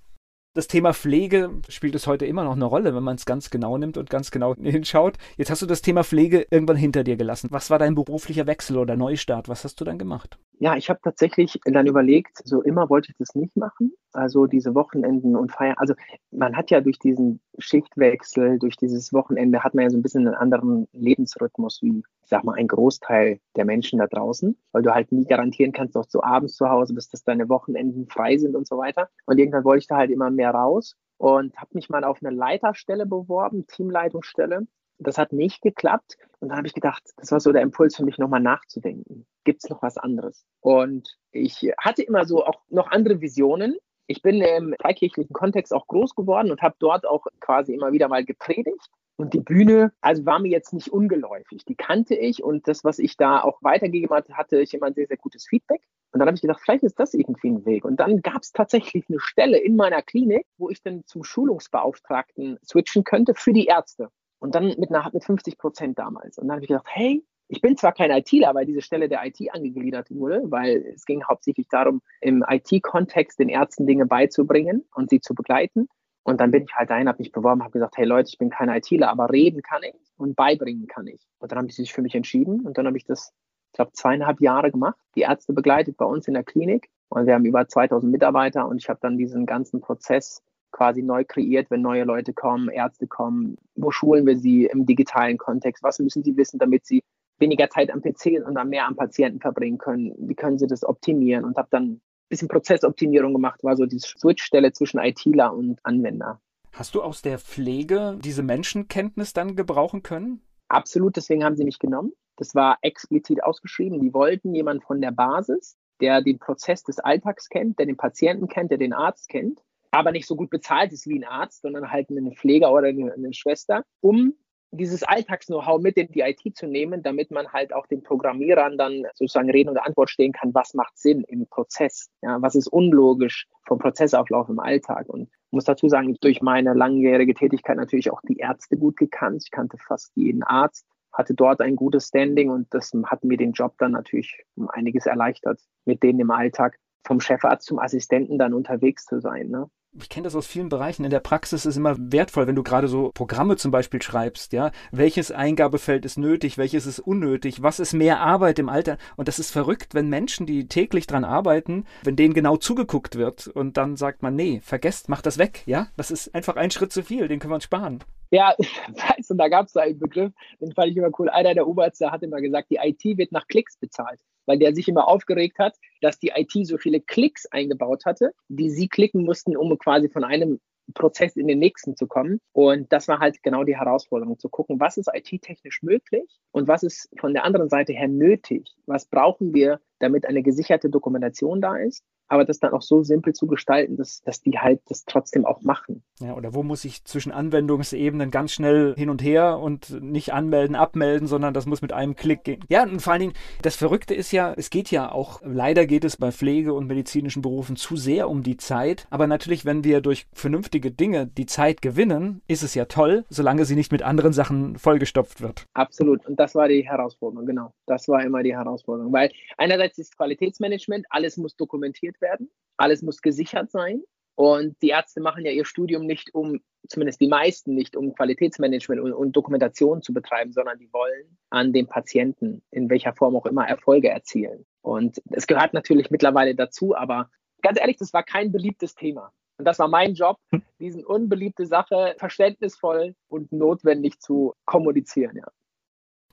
Das Thema Pflege spielt es heute immer noch eine Rolle, wenn man es ganz genau nimmt und ganz genau hinschaut. Jetzt hast du das Thema Pflege irgendwann hinter dir gelassen. Was war dein beruflicher Wechsel oder Neustart? Was hast du dann gemacht? Ja, ich habe tatsächlich dann überlegt, so immer wollte ich das nicht machen. Also diese Wochenenden und Feiern. Also man hat ja durch diesen Schichtwechsel, durch dieses Wochenende, hat man ja so ein bisschen einen anderen Lebensrhythmus wie, ich sag mal, ein Großteil der Menschen da draußen, weil du halt nie garantieren kannst, dass du abends zu Hause bist, dass deine Wochenenden frei sind und so weiter. Und irgendwann wollte ich da halt immer mehr raus und habe mich mal auf eine Leiterstelle beworben, Teamleitungsstelle. Das hat nicht geklappt. Und dann habe ich gedacht, das war so der Impuls für mich, nochmal nachzudenken. Gibt es noch was anderes? Und ich hatte immer so auch noch andere Visionen. Ich bin im freikirchlichen Kontext auch groß geworden und habe dort auch quasi immer wieder mal gepredigt. Und die Bühne, also war mir jetzt nicht ungeläufig. Die kannte ich und das, was ich da auch weitergegeben hatte, hatte ich immer ein sehr, sehr gutes Feedback. Und dann habe ich gedacht, vielleicht ist das irgendwie ein Weg. Und dann gab es tatsächlich eine Stelle in meiner Klinik, wo ich dann zum Schulungsbeauftragten switchen könnte für die Ärzte. Und dann mit, einer, mit 50 Prozent damals. Und dann habe ich gedacht, hey, ich bin zwar kein ITler, weil diese Stelle der IT angegliedert wurde, weil es ging hauptsächlich darum, im IT-Kontext den Ärzten Dinge beizubringen und sie zu begleiten. Und dann bin ich halt dahin, habe mich beworben, habe gesagt, hey Leute, ich bin kein ITler, aber reden kann ich und beibringen kann ich. Und dann haben sie sich für mich entschieden und dann habe ich das, ich glaube, zweieinhalb Jahre gemacht, die Ärzte begleitet bei uns in der Klinik. Und wir haben über 2000 Mitarbeiter und ich habe dann diesen ganzen Prozess quasi neu kreiert, wenn neue Leute kommen, Ärzte kommen. Wo schulen wir sie im digitalen Kontext? Was müssen sie wissen, damit sie weniger Zeit am PC und dann mehr am Patienten verbringen können? Wie können sie das optimieren? Und habe dann bisschen Prozessoptimierung gemacht, war so die Switchstelle zwischen ITler und Anwender. Hast du aus der Pflege diese Menschenkenntnis dann gebrauchen können? Absolut, deswegen haben sie mich genommen. Das war explizit ausgeschrieben. Die wollten jemanden von der Basis, der den Prozess des Alltags kennt, der den Patienten kennt, der den Arzt kennt, aber nicht so gut bezahlt ist wie ein Arzt, sondern halt eine Pfleger oder eine, eine Schwester, um dieses Alltags-Know-how mit in die IT zu nehmen, damit man halt auch den Programmierern dann sozusagen Reden und Antwort stehen kann, was macht Sinn im Prozess, ja, was ist unlogisch vom Prozessauflauf im Alltag. Und ich muss dazu sagen, durch meine langjährige Tätigkeit natürlich auch die Ärzte gut gekannt. Ich kannte fast jeden Arzt, hatte dort ein gutes Standing und das hat mir den Job dann natürlich um einiges erleichtert, mit denen im Alltag vom Chefarzt zum Assistenten dann unterwegs zu sein. Ne? Ich kenne das aus vielen Bereichen. In der Praxis ist immer wertvoll, wenn du gerade so Programme zum Beispiel schreibst, ja. Welches Eingabefeld ist nötig, welches ist unnötig, was ist mehr Arbeit im Alter? Und das ist verrückt, wenn Menschen, die täglich dran arbeiten, wenn denen genau zugeguckt wird und dann sagt man, nee, vergesst, mach das weg, ja. Das ist einfach ein Schritt zu viel, den können wir uns sparen. Ja, weißt du, da gab es so einen Begriff, den fand ich immer cool. Einer der Oberärzte hat immer gesagt, die IT wird nach Klicks bezahlt weil der sich immer aufgeregt hat, dass die IT so viele Klicks eingebaut hatte, die sie klicken mussten, um quasi von einem Prozess in den nächsten zu kommen. Und das war halt genau die Herausforderung, zu gucken, was ist IT-technisch möglich und was ist von der anderen Seite her nötig. Was brauchen wir, damit eine gesicherte Dokumentation da ist aber das dann auch so simpel zu gestalten, dass, dass die halt das trotzdem auch machen. Ja, oder wo muss ich zwischen Anwendungsebenen ganz schnell hin und her und nicht anmelden, abmelden, sondern das muss mit einem Klick gehen. Ja, und vor allen Dingen, das Verrückte ist ja, es geht ja auch, leider geht es bei Pflege- und medizinischen Berufen zu sehr um die Zeit, aber natürlich, wenn wir durch vernünftige Dinge die Zeit gewinnen, ist es ja toll, solange sie nicht mit anderen Sachen vollgestopft wird. Absolut, und das war die Herausforderung, genau. Das war immer die Herausforderung, weil einerseits ist Qualitätsmanagement, alles muss dokumentiert werden. Alles muss gesichert sein. Und die Ärzte machen ja ihr Studium nicht, um, zumindest die meisten nicht, um Qualitätsmanagement und, und, Dokumentation zu betreiben, sondern die wollen an den Patienten in welcher Form auch immer Erfolge erzielen. Und es gehört natürlich mittlerweile dazu, aber ganz ehrlich, das war kein beliebtes Thema. Und das war mein Job, hm. diesen unbeliebte Sache verständnisvoll und notwendig zu kommunizieren. Ja.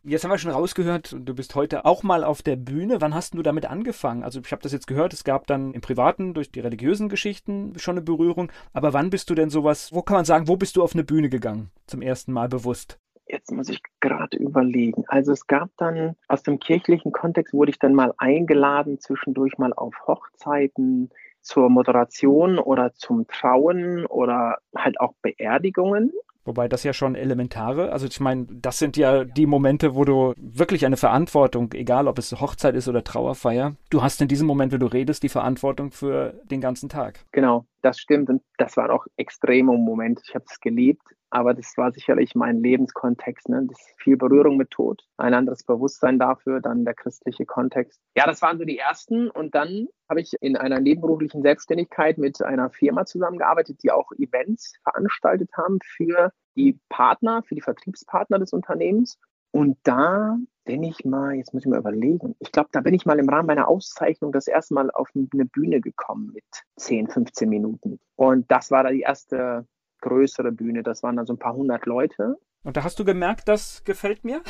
Jetzt haben wir schon rausgehört, du bist heute auch mal auf der Bühne. Wann hast du damit angefangen? Also ich habe das jetzt gehört, es gab dann im Privaten durch die religiösen Geschichten schon eine Berührung. Aber wann bist du denn sowas, wo kann man sagen, wo bist du auf eine Bühne gegangen? Zum ersten Mal bewusst? Jetzt muss ich gerade überlegen. Also es gab dann aus dem kirchlichen Kontext wurde ich dann mal eingeladen, zwischendurch mal auf Hochzeiten zur Moderation oder zum Trauen oder halt auch Beerdigungen. Wobei das ja schon elementare, also ich meine, das sind ja die Momente, wo du wirklich eine Verantwortung, egal ob es Hochzeit ist oder Trauerfeier, du hast in diesem Moment, wenn du redest, die Verantwortung für den ganzen Tag. Genau, das stimmt und das war auch extreme Momente. Ich habe es geliebt, aber das war sicherlich mein Lebenskontext. Ne? Das ist viel Berührung mit Tod, ein anderes Bewusstsein dafür, dann der christliche Kontext. Ja, das waren so die ersten. Und dann habe ich in einer nebenberuflichen Selbstständigkeit mit einer Firma zusammengearbeitet, die auch Events veranstaltet haben für die Partner, für die Vertriebspartner des Unternehmens. Und da bin ich mal, jetzt muss ich mal überlegen, ich glaube, da bin ich mal im Rahmen meiner Auszeichnung das erste Mal auf eine Bühne gekommen mit 10, 15 Minuten. Und das war da die erste größere Bühne. Das waren dann so ein paar hundert Leute. Und da hast du gemerkt, das gefällt mir?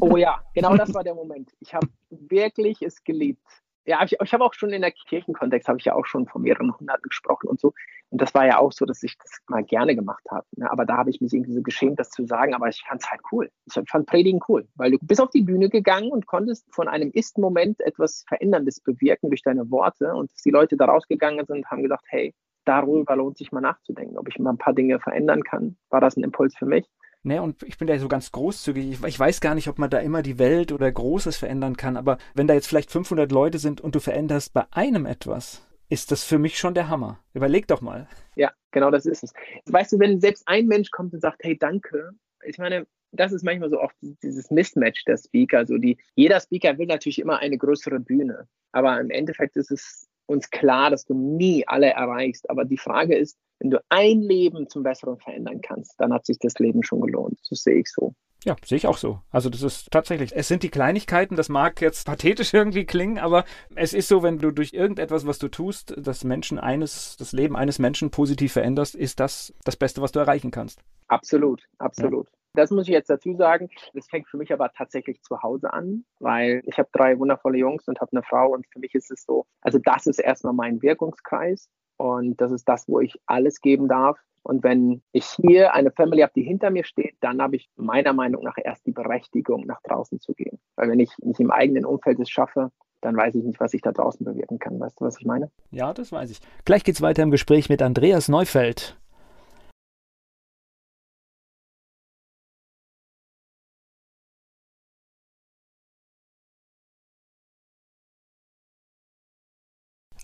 oh ja, genau das war der Moment. Ich habe wirklich es geliebt. Ja, ich, ich habe auch schon in der Kirchenkontext, habe ich ja auch schon von mehreren Hunderten gesprochen und so. Und das war ja auch so, dass ich das mal gerne gemacht habe. Ne? Aber da habe ich mich irgendwie so geschämt, das zu sagen. Aber ich fand es halt cool. Ich fand Predigen cool, weil du bist auf die Bühne gegangen und konntest von einem Ist-Moment etwas Veränderndes bewirken durch deine Worte. Und dass die Leute da rausgegangen sind, haben gesagt, hey, darüber lohnt sich mal nachzudenken, ob ich mal ein paar Dinge verändern kann. War das ein Impuls für mich? Ne, und ich bin da so ganz großzügig. Ich, weiß gar nicht, ob man da immer die Welt oder Großes verändern kann, aber wenn da jetzt vielleicht 500 Leute sind und du veränderst bei einem etwas, ist das für mich schon der Hammer. Überleg doch mal. Ja, genau das ist es. Weißt du, wenn selbst ein Mensch kommt und sagt, hey, danke, ich meine, das ist manchmal so oft dieses Mismatch der Speaker. Also die, jeder Speaker will natürlich immer eine größere Bühne. Aber im Endeffekt ist es uns klar, dass du nie alle erreichst. Aber die Frage ist, wenn du ein Leben zum Besseren verändern kannst, dann hat sich das Leben schon gelohnt. Das sehe ich so. Ja, sehe ich auch so. Also das ist tatsächlich, es sind die Kleinigkeiten, das mag jetzt pathetisch irgendwie klingen, aber es ist so, wenn du durch irgendetwas, was du tust, das Menschen eines, das Leben eines Menschen positiv veränderst, ist das das Beste, was du erreichen kannst. Absolut, absolut. Ja. Das muss ich jetzt dazu sagen. Das fängt für mich aber tatsächlich zu Hause an, weil ich habe drei wundervolle Jungs und habe eine Frau und für mich ist es so, also das ist erstmal mein Wirkungskreis und das ist das, wo ich alles geben darf. Und wenn ich hier eine Family habe, die hinter mir steht, dann habe ich meiner Meinung nach erst die Berechtigung, nach draußen zu gehen. Weil wenn ich nicht im eigenen Umfeld es schaffe, dann weiß ich nicht, was ich da draußen bewirken kann. Weißt du, was ich meine? Ja, das weiß ich. Gleich geht's weiter im Gespräch mit Andreas Neufeld.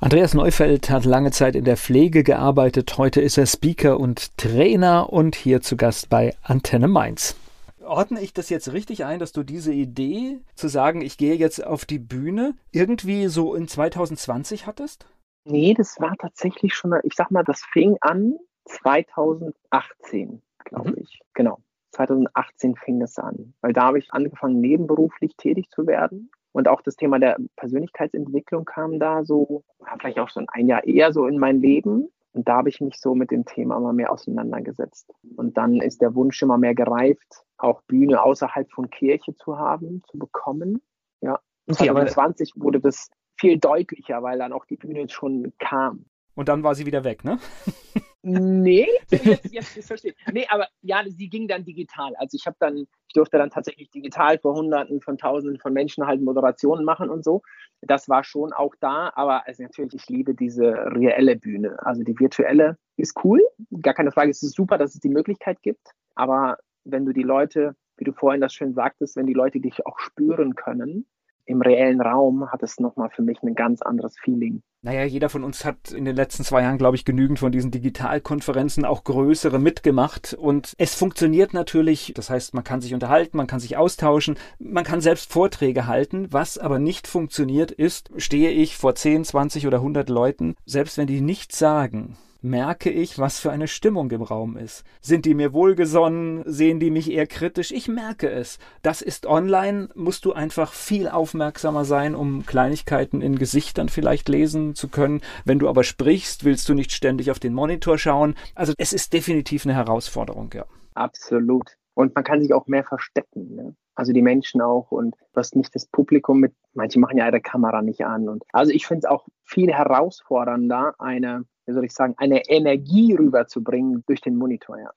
Andreas Neufeld hat lange Zeit in der Pflege gearbeitet. Heute ist er Speaker und Trainer und hier zu Gast bei Antenne Mainz. Ordne ich das jetzt richtig ein, dass du diese Idee zu sagen, ich gehe jetzt auf die Bühne, irgendwie so in 2020 hattest? Nee, das war tatsächlich schon, ich sag mal, das fing an 2018, glaube mhm. ich. Genau. 2018 fing das an, weil da habe ich angefangen, nebenberuflich tätig zu werden und auch das Thema der Persönlichkeitsentwicklung kam da so, vielleicht auch schon ein Jahr eher so in mein Leben. Und da habe ich mich so mit dem Thema immer mehr auseinandergesetzt. Und dann ist der Wunsch immer mehr gereift, auch Bühne außerhalb von Kirche zu haben, zu bekommen. Ja. Okay, 2020 wurde das viel deutlicher, weil dann auch die Bühne schon kam. Und dann war sie wieder weg, ne? Nee, jetzt, jetzt, jetzt verstehe ich. Nee, aber ja, sie ging dann digital. Also ich habe dann, ich durfte dann tatsächlich digital vor Hunderten von Tausenden von Menschen halt Moderationen machen und so. Das war schon auch da, aber also natürlich, ich liebe diese reelle Bühne. Also die virtuelle ist cool, gar keine Frage, es ist super, dass es die Möglichkeit gibt. Aber wenn du die Leute, wie du vorhin das schön sagtest, wenn die Leute dich auch spüren können, im reellen Raum hat es nochmal für mich ein ganz anderes Feeling. Naja, jeder von uns hat in den letzten zwei Jahren, glaube ich, genügend von diesen Digitalkonferenzen, auch größere mitgemacht. Und es funktioniert natürlich. Das heißt, man kann sich unterhalten, man kann sich austauschen, man kann selbst Vorträge halten. Was aber nicht funktioniert ist, stehe ich vor 10, 20 oder 100 Leuten, selbst wenn die nichts sagen, merke ich, was für eine Stimmung im Raum ist. Sind die mir wohlgesonnen? Sehen die mich eher kritisch? Ich merke es. Das ist online, musst du einfach viel aufmerksamer sein, um Kleinigkeiten in Gesichtern vielleicht lesen zu können. Wenn du aber sprichst, willst du nicht ständig auf den Monitor schauen. Also es ist definitiv eine Herausforderung, ja. Absolut. Und man kann sich auch mehr verstecken. Ne? Also die Menschen auch und du hast nicht das Publikum mit, manche machen ja ihre Kamera nicht an. Und also ich finde es auch viel herausfordernder, eine wie soll ich sagen, eine Energie rüberzubringen durch den Monitor. Ja.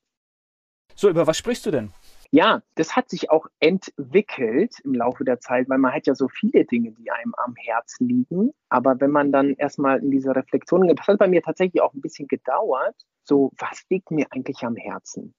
So, über was sprichst du denn? Ja, das hat sich auch entwickelt im Laufe der Zeit, weil man hat ja so viele Dinge, die einem am Herzen liegen. Aber wenn man dann erstmal in diese Reflexion, das hat bei mir tatsächlich auch ein bisschen gedauert, so, was liegt mir eigentlich am Herzen?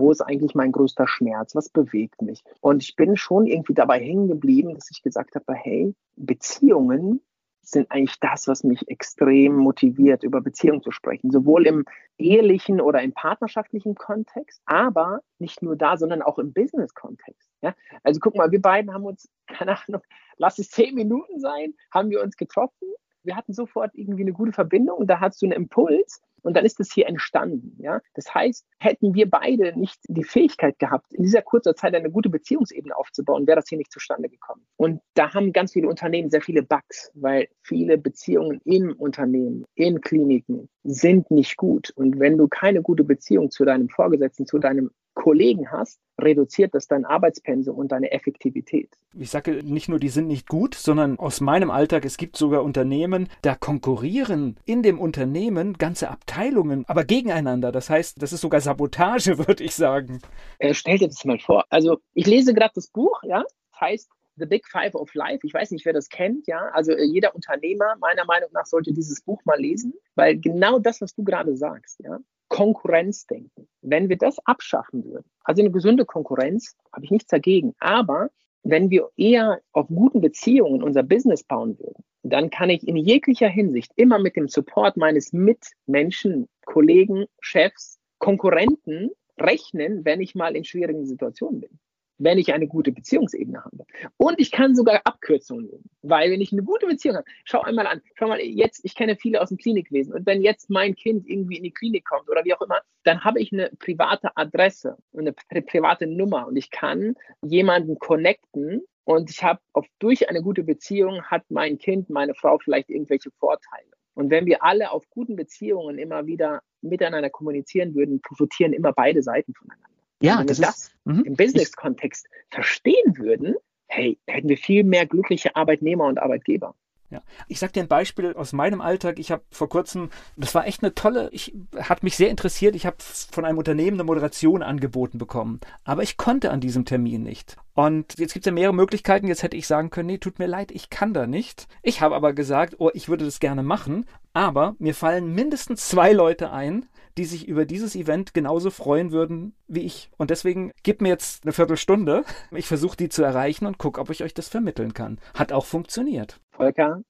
Wo ist eigentlich mein größter Schmerz? Was bewegt mich? Und ich bin schon irgendwie dabei hängen geblieben, dass ich gesagt habe, hey, Beziehungen sind eigentlich das, was mich extrem motiviert, über Beziehungen zu sprechen. Sowohl im ehelichen oder im partnerschaftlichen Kontext, aber nicht nur da, sondern auch im Business-Kontext. Ja? Also guck mal, wir beiden haben uns, keine Ahnung, lass es zehn Minuten sein, haben wir uns getroffen. Wir hatten sofort irgendwie eine gute Verbindung. Da hast du einen Impuls und dann ist es hier entstanden. Ja? Das heißt, hätten wir beide nicht die Fähigkeit gehabt, in dieser kurzen Zeit eine gute Beziehungsebene aufzubauen, wäre das hier nicht zustande gekommen. Und da haben ganz viele Unternehmen sehr viele Bugs, weil viele Beziehungen im Unternehmen, in Kliniken sind nicht gut. Und wenn du keine gute Beziehung zu deinem Vorgesetzten, zu deinem Kollegen hast, reduziert das dein Arbeitspensum und deine Effektivität. Ich sage nicht nur, die sind nicht gut, sondern aus meinem Alltag, es gibt sogar Unternehmen, da konkurrieren in dem Unternehmen ganze Abteilungen, aber gegeneinander. Das heißt, das ist sogar Sabotage, würde ich sagen. Äh, stell dir das mal vor. Also, ich lese gerade das Buch, ja, das heißt The Big Five of Life. Ich weiß nicht, wer das kennt, ja. Also äh, jeder Unternehmer meiner Meinung nach sollte dieses Buch mal lesen, weil genau das, was du gerade sagst, ja, Konkurrenzdenken. Wenn wir das abschaffen würden, also eine gesunde Konkurrenz, habe ich nichts dagegen, aber wenn wir eher auf guten Beziehungen unser Business bauen würden, dann kann ich in jeglicher Hinsicht immer mit dem Support meines Mitmenschen, Kollegen, Chefs, Konkurrenten rechnen, wenn ich mal in schwierigen Situationen bin wenn ich eine gute Beziehungsebene habe. Und ich kann sogar Abkürzungen nehmen, weil wenn ich eine gute Beziehung habe, schau einmal an, schau mal jetzt, ich kenne viele aus dem Klinikwesen und wenn jetzt mein Kind irgendwie in die Klinik kommt oder wie auch immer, dann habe ich eine private Adresse, eine private Nummer und ich kann jemanden connecten und ich habe durch eine gute Beziehung hat mein Kind, meine Frau vielleicht irgendwelche Vorteile. Und wenn wir alle auf guten Beziehungen immer wieder miteinander kommunizieren würden, profitieren immer beide Seiten voneinander. Ja, wenn das wir das mhm. im Business-Kontext verstehen würden, hey, hätten wir viel mehr glückliche Arbeitnehmer und Arbeitgeber. Ja, ich sag dir ein Beispiel aus meinem Alltag. Ich habe vor kurzem, das war echt eine tolle, ich hat mich sehr interessiert. Ich habe von einem Unternehmen eine Moderation angeboten bekommen, aber ich konnte an diesem Termin nicht. Und jetzt gibt es ja mehrere Möglichkeiten. Jetzt hätte ich sagen können, nee, tut mir leid, ich kann da nicht. Ich habe aber gesagt, oh, ich würde das gerne machen, aber mir fallen mindestens zwei Leute ein, die sich über dieses Event genauso freuen würden wie ich. Und deswegen gib mir jetzt eine Viertelstunde. Ich versuche die zu erreichen und gucke, ob ich euch das vermitteln kann. Hat auch funktioniert. Volker,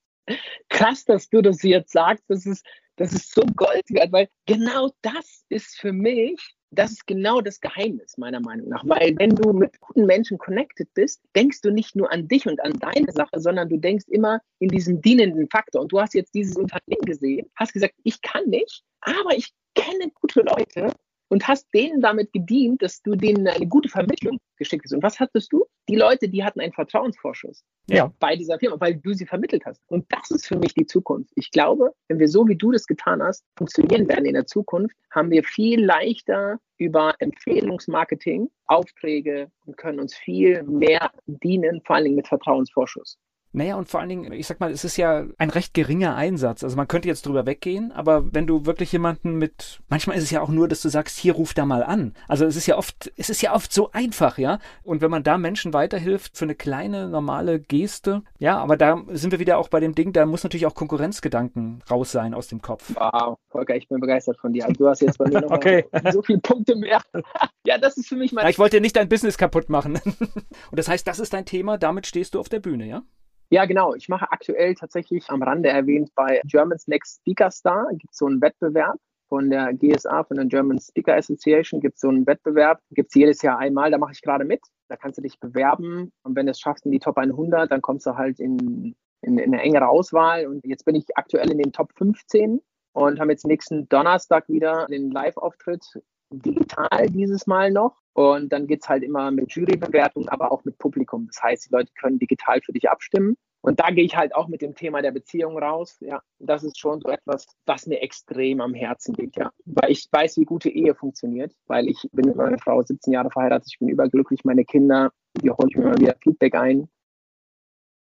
krass, dass du das jetzt sagst. Das ist, das ist so Gold wert, weil genau das ist für mich das ist genau das Geheimnis, meiner Meinung nach. Weil wenn du mit guten Menschen connected bist, denkst du nicht nur an dich und an deine Sache, sondern du denkst immer in diesem dienenden Faktor. Und du hast jetzt dieses Unternehmen gesehen, hast gesagt, ich kann nicht, aber ich kenne gute Leute und hast denen damit gedient, dass du denen eine gute Vermittlung geschickt hast. Und was hattest du? Die Leute, die hatten einen Vertrauensvorschuss ja. bei dieser Firma, weil du sie vermittelt hast. Und das ist für mich die Zukunft. Ich glaube, wenn wir so, wie du das getan hast, funktionieren werden in der Zukunft, haben wir viel leichter über Empfehlungsmarketing Aufträge und können uns viel mehr dienen, vor allen Dingen mit Vertrauensvorschuss. Naja, und vor allen Dingen, ich sag mal, es ist ja ein recht geringer Einsatz. Also man könnte jetzt drüber weggehen, aber wenn du wirklich jemanden mit, manchmal ist es ja auch nur, dass du sagst, hier ruf da mal an. Also es ist ja oft, es ist ja oft so einfach, ja. Und wenn man da Menschen weiterhilft für eine kleine, normale Geste, ja, aber da sind wir wieder auch bei dem Ding, da muss natürlich auch Konkurrenzgedanken raus sein aus dem Kopf. Wow, Volker, ich bin begeistert von dir. Du hast jetzt bei mir noch okay. so viele Punkte mehr. ja, das ist für mich mein. Ja, ich wollte dir nicht dein Business kaputt machen. Und das heißt, das ist dein Thema, damit stehst du auf der Bühne, ja? Ja, genau. Ich mache aktuell tatsächlich am Rande erwähnt bei German's Next Speaker Star. Gibt es so einen Wettbewerb von der GSA, von der German Speaker Association. Gibt es so einen Wettbewerb. Gibt es jedes Jahr einmal. Da mache ich gerade mit. Da kannst du dich bewerben. Und wenn du es schaffst in die Top 100, dann kommst du halt in, in, in eine engere Auswahl. Und jetzt bin ich aktuell in den Top 15 und haben jetzt nächsten Donnerstag wieder den Live-Auftritt digital dieses Mal noch. Und dann geht es halt immer mit Jurybewertung, aber auch mit Publikum. Das heißt, die Leute können digital für dich abstimmen. Und da gehe ich halt auch mit dem Thema der Beziehung raus. Ja, das ist schon so etwas, was mir extrem am Herzen liegt, ja. Weil ich weiß, wie gute Ehe funktioniert, weil ich bin mit meiner Frau 17 Jahre verheiratet, ich bin überglücklich, meine Kinder, die hole ich mir immer wieder Feedback ein.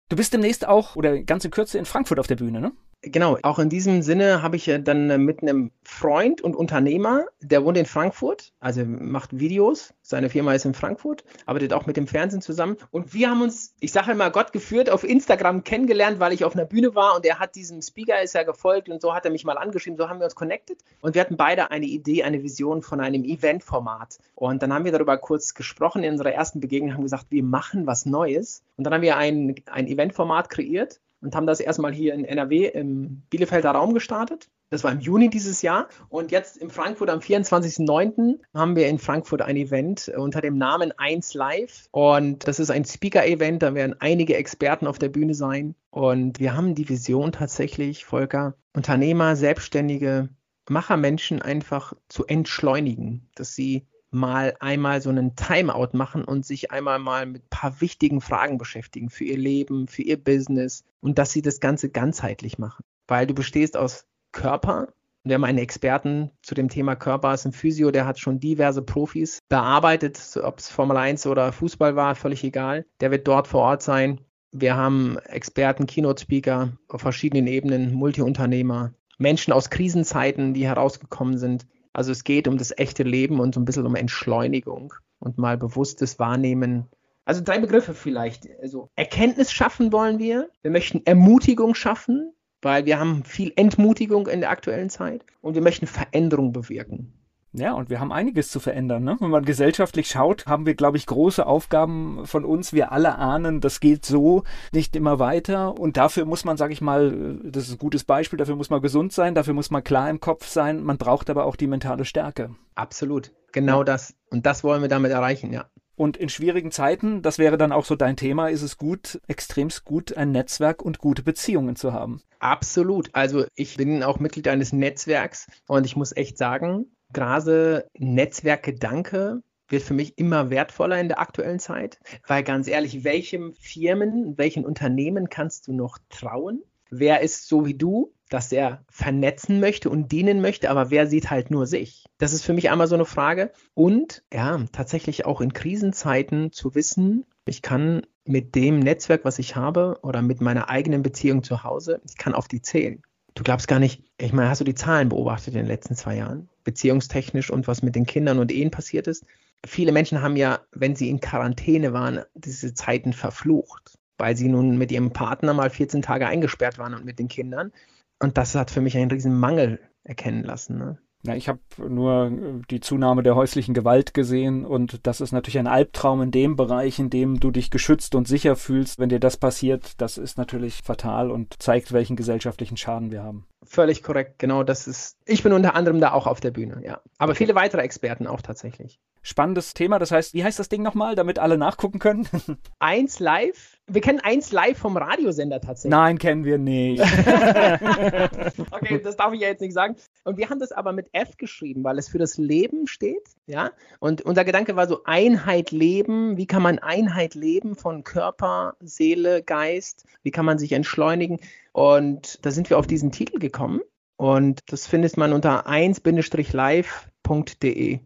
Du bist demnächst auch oder ganz in Kürze in Frankfurt auf der Bühne, ne? Genau, auch in diesem Sinne habe ich dann äh, mit einem Freund und Unternehmer, der wohnt in Frankfurt, also macht Videos. Seine Firma ist in Frankfurt, arbeitet auch mit dem Fernsehen zusammen. Und wir haben uns, ich sage immer Gott geführt, auf Instagram kennengelernt, weil ich auf einer Bühne war und er hat diesem Speaker, ist ja gefolgt und so hat er mich mal angeschrieben, so haben wir uns connected. Und wir hatten beide eine Idee, eine Vision von einem Eventformat. Und dann haben wir darüber kurz gesprochen in unserer ersten Begegnung, haben gesagt, wir machen was Neues. Und dann haben wir ein, ein Eventformat kreiert und haben das erstmal hier in NRW im Bielefelder Raum gestartet. Das war im Juni dieses Jahr. Und jetzt in Frankfurt am 24.09. haben wir in Frankfurt ein Event unter dem Namen 1 Live. Und das ist ein Speaker-Event. Da werden einige Experten auf der Bühne sein. Und wir haben die Vision tatsächlich, Volker, Unternehmer, Selbstständige, Machermenschen einfach zu entschleunigen, dass sie mal einmal so einen Timeout machen und sich einmal mal mit ein paar wichtigen Fragen beschäftigen für ihr Leben, für ihr Business und dass sie das Ganze ganzheitlich machen. Weil du bestehst aus Körper. Wir haben einen Experten zu dem Thema Körper, ist ein Physio, der hat schon diverse Profis bearbeitet, ob es Formel 1 oder Fußball war, völlig egal. Der wird dort vor Ort sein. Wir haben Experten, Keynote-Speaker auf verschiedenen Ebenen, Multiunternehmer, Menschen aus Krisenzeiten, die herausgekommen sind. Also es geht um das echte Leben und so ein bisschen um Entschleunigung und mal bewusstes Wahrnehmen. Also drei Begriffe vielleicht. Also Erkenntnis schaffen wollen wir. Wir möchten Ermutigung schaffen, weil wir haben viel Entmutigung in der aktuellen Zeit und wir möchten Veränderung bewirken. Ja, und wir haben einiges zu verändern. Ne? Wenn man gesellschaftlich schaut, haben wir, glaube ich, große Aufgaben von uns. Wir alle ahnen, das geht so nicht immer weiter. Und dafür muss man, sage ich mal, das ist ein gutes Beispiel, dafür muss man gesund sein, dafür muss man klar im Kopf sein. Man braucht aber auch die mentale Stärke. Absolut. Genau ja. das. Und das wollen wir damit erreichen, ja. Und in schwierigen Zeiten, das wäre dann auch so dein Thema, ist es gut, extremst gut, ein Netzwerk und gute Beziehungen zu haben. Absolut. Also ich bin auch Mitglied eines Netzwerks und ich muss echt sagen, gerade Netzwerkgedanke wird für mich immer wertvoller in der aktuellen Zeit, weil ganz ehrlich, welchem Firmen, welchen Unternehmen kannst du noch trauen? Wer ist so wie du, dass er vernetzen möchte und dienen möchte, aber wer sieht halt nur sich? Das ist für mich einmal so eine Frage. Und ja, tatsächlich auch in Krisenzeiten zu wissen, ich kann mit dem Netzwerk, was ich habe oder mit meiner eigenen Beziehung zu Hause, ich kann auf die zählen. Du glaubst gar nicht, ich meine, hast du die Zahlen beobachtet in den letzten zwei Jahren, beziehungstechnisch und was mit den Kindern und Ehen passiert ist? Viele Menschen haben ja, wenn sie in Quarantäne waren, diese Zeiten verflucht, weil sie nun mit ihrem Partner mal 14 Tage eingesperrt waren und mit den Kindern. Und das hat für mich einen riesen Mangel erkennen lassen. Ne? Ja, ich habe nur äh, die Zunahme der häuslichen Gewalt gesehen und das ist natürlich ein Albtraum in dem Bereich, in dem du dich geschützt und sicher fühlst. Wenn dir das passiert, das ist natürlich fatal und zeigt, welchen gesellschaftlichen Schaden wir haben. Völlig korrekt, genau das ist. Ich bin unter anderem da auch auf der Bühne, ja. Aber okay. viele weitere Experten auch tatsächlich. Spannendes Thema, das heißt, wie heißt das Ding nochmal, damit alle nachgucken können? Eins live wir kennen eins live vom Radiosender tatsächlich. Nein, kennen wir nicht. okay, das darf ich ja jetzt nicht sagen. Und wir haben das aber mit F geschrieben, weil es für das Leben steht. Ja. Und unser Gedanke war so Einheit leben. Wie kann man Einheit leben von Körper, Seele, Geist? Wie kann man sich entschleunigen? Und da sind wir auf diesen Titel gekommen. Und das findet man unter 1-live.de.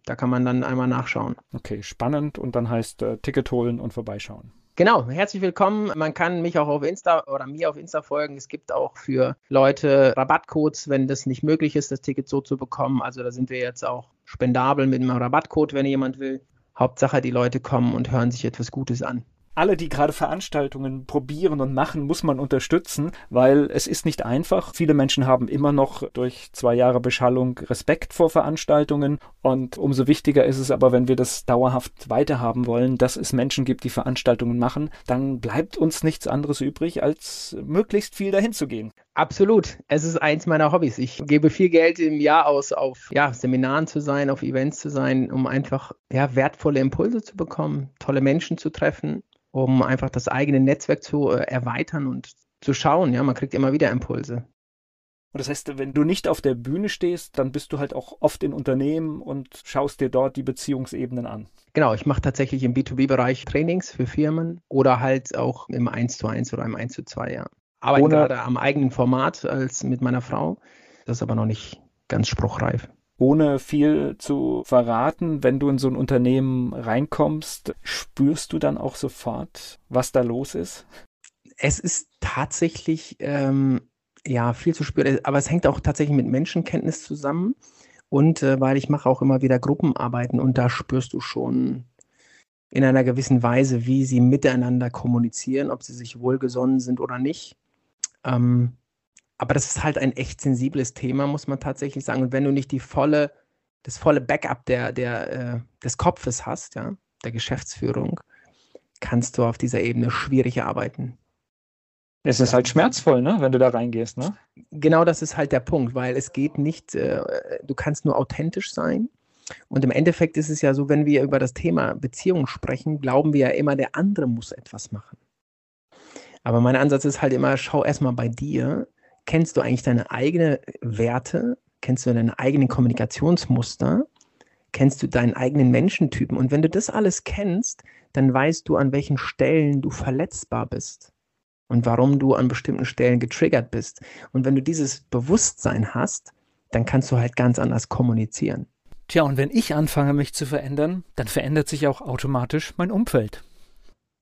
Da kann man dann einmal nachschauen. Okay, spannend. Und dann heißt äh, Ticket holen und vorbeischauen. Genau, herzlich willkommen. Man kann mich auch auf Insta oder mir auf Insta folgen. Es gibt auch für Leute Rabattcodes, wenn das nicht möglich ist, das Ticket so zu bekommen. Also da sind wir jetzt auch spendabel mit einem Rabattcode, wenn jemand will. Hauptsache, die Leute kommen und hören sich etwas Gutes an alle, die gerade Veranstaltungen probieren und machen, muss man unterstützen, weil es ist nicht einfach. Viele Menschen haben immer noch durch zwei Jahre Beschallung Respekt vor Veranstaltungen und umso wichtiger ist es aber, wenn wir das dauerhaft weiterhaben wollen, dass es Menschen gibt, die Veranstaltungen machen, dann bleibt uns nichts anderes übrig, als möglichst viel dahin zu gehen. Absolut. Es ist eins meiner Hobbys. Ich gebe viel Geld im Jahr aus, auf ja, Seminaren zu sein, auf Events zu sein, um einfach ja, wertvolle Impulse zu bekommen, tolle Menschen zu treffen um einfach das eigene Netzwerk zu äh, erweitern und zu schauen. Ja, man kriegt immer wieder Impulse. Und das heißt, wenn du nicht auf der Bühne stehst, dann bist du halt auch oft in Unternehmen und schaust dir dort die Beziehungsebenen an. Genau, ich mache tatsächlich im B2B-Bereich Trainings für Firmen oder halt auch im 1 zu 1 oder im 1 zu 2, ja. Arbeite gerade am eigenen Format als mit meiner Frau. Das ist aber noch nicht ganz spruchreif ohne viel zu verraten, wenn du in so ein Unternehmen reinkommst, spürst du dann auch sofort, was da los ist? Es ist tatsächlich ähm, ja viel zu spüren, aber es hängt auch tatsächlich mit Menschenkenntnis zusammen. Und äh, weil ich mache auch immer wieder Gruppenarbeiten und da spürst du schon in einer gewissen Weise, wie sie miteinander kommunizieren, ob sie sich wohlgesonnen sind oder nicht. Ähm, aber das ist halt ein echt sensibles Thema, muss man tatsächlich sagen. Und wenn du nicht die volle, das volle Backup der, der, äh, des Kopfes hast, ja, der Geschäftsführung, kannst du auf dieser Ebene schwierig arbeiten. Es ist halt schmerzvoll, ne, wenn du da reingehst, ne? Genau das ist halt der Punkt, weil es geht nicht, äh, du kannst nur authentisch sein. Und im Endeffekt ist es ja so, wenn wir über das Thema Beziehung sprechen, glauben wir ja immer, der andere muss etwas machen. Aber mein Ansatz ist halt immer, schau erstmal bei dir, kennst du eigentlich deine eigenen Werte? Kennst du deine eigenen Kommunikationsmuster? Kennst du deinen eigenen Menschentypen? Und wenn du das alles kennst, dann weißt du, an welchen Stellen du verletzbar bist und warum du an bestimmten Stellen getriggert bist. Und wenn du dieses Bewusstsein hast, dann kannst du halt ganz anders kommunizieren. Tja, und wenn ich anfange, mich zu verändern, dann verändert sich auch automatisch mein Umfeld.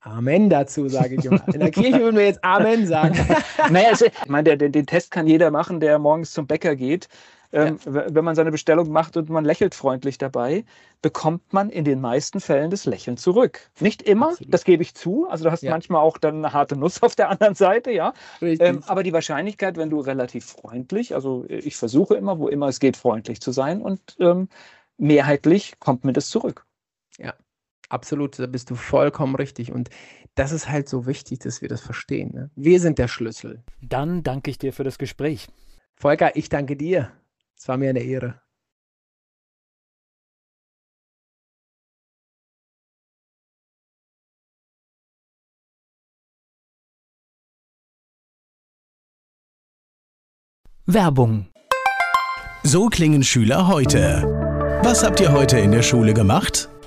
Amen dazu, sage ich immer. In der Kirche würden wir jetzt Amen sagen. naja, also, ich meine, den, den Test kann jeder machen, der morgens zum Bäcker geht. Ähm, ja. Wenn man seine Bestellung macht und man lächelt freundlich dabei, bekommt man in den meisten Fällen das Lächeln zurück. Nicht immer, Absolut. das gebe ich zu. Also du hast ja. manchmal auch dann eine harte Nuss auf der anderen Seite, ja. Ähm, aber die Wahrscheinlichkeit, wenn du relativ freundlich, also ich versuche immer, wo immer es geht, freundlich zu sein und ähm, mehrheitlich kommt mir das zurück. Ja, Absolut, da bist du vollkommen richtig. Und das ist halt so wichtig, dass wir das verstehen. Ne? Wir sind der Schlüssel. Dann danke ich dir für das Gespräch. Volker, ich danke dir. Es war mir eine Ehre. Werbung. So klingen Schüler heute. Was habt ihr heute in der Schule gemacht?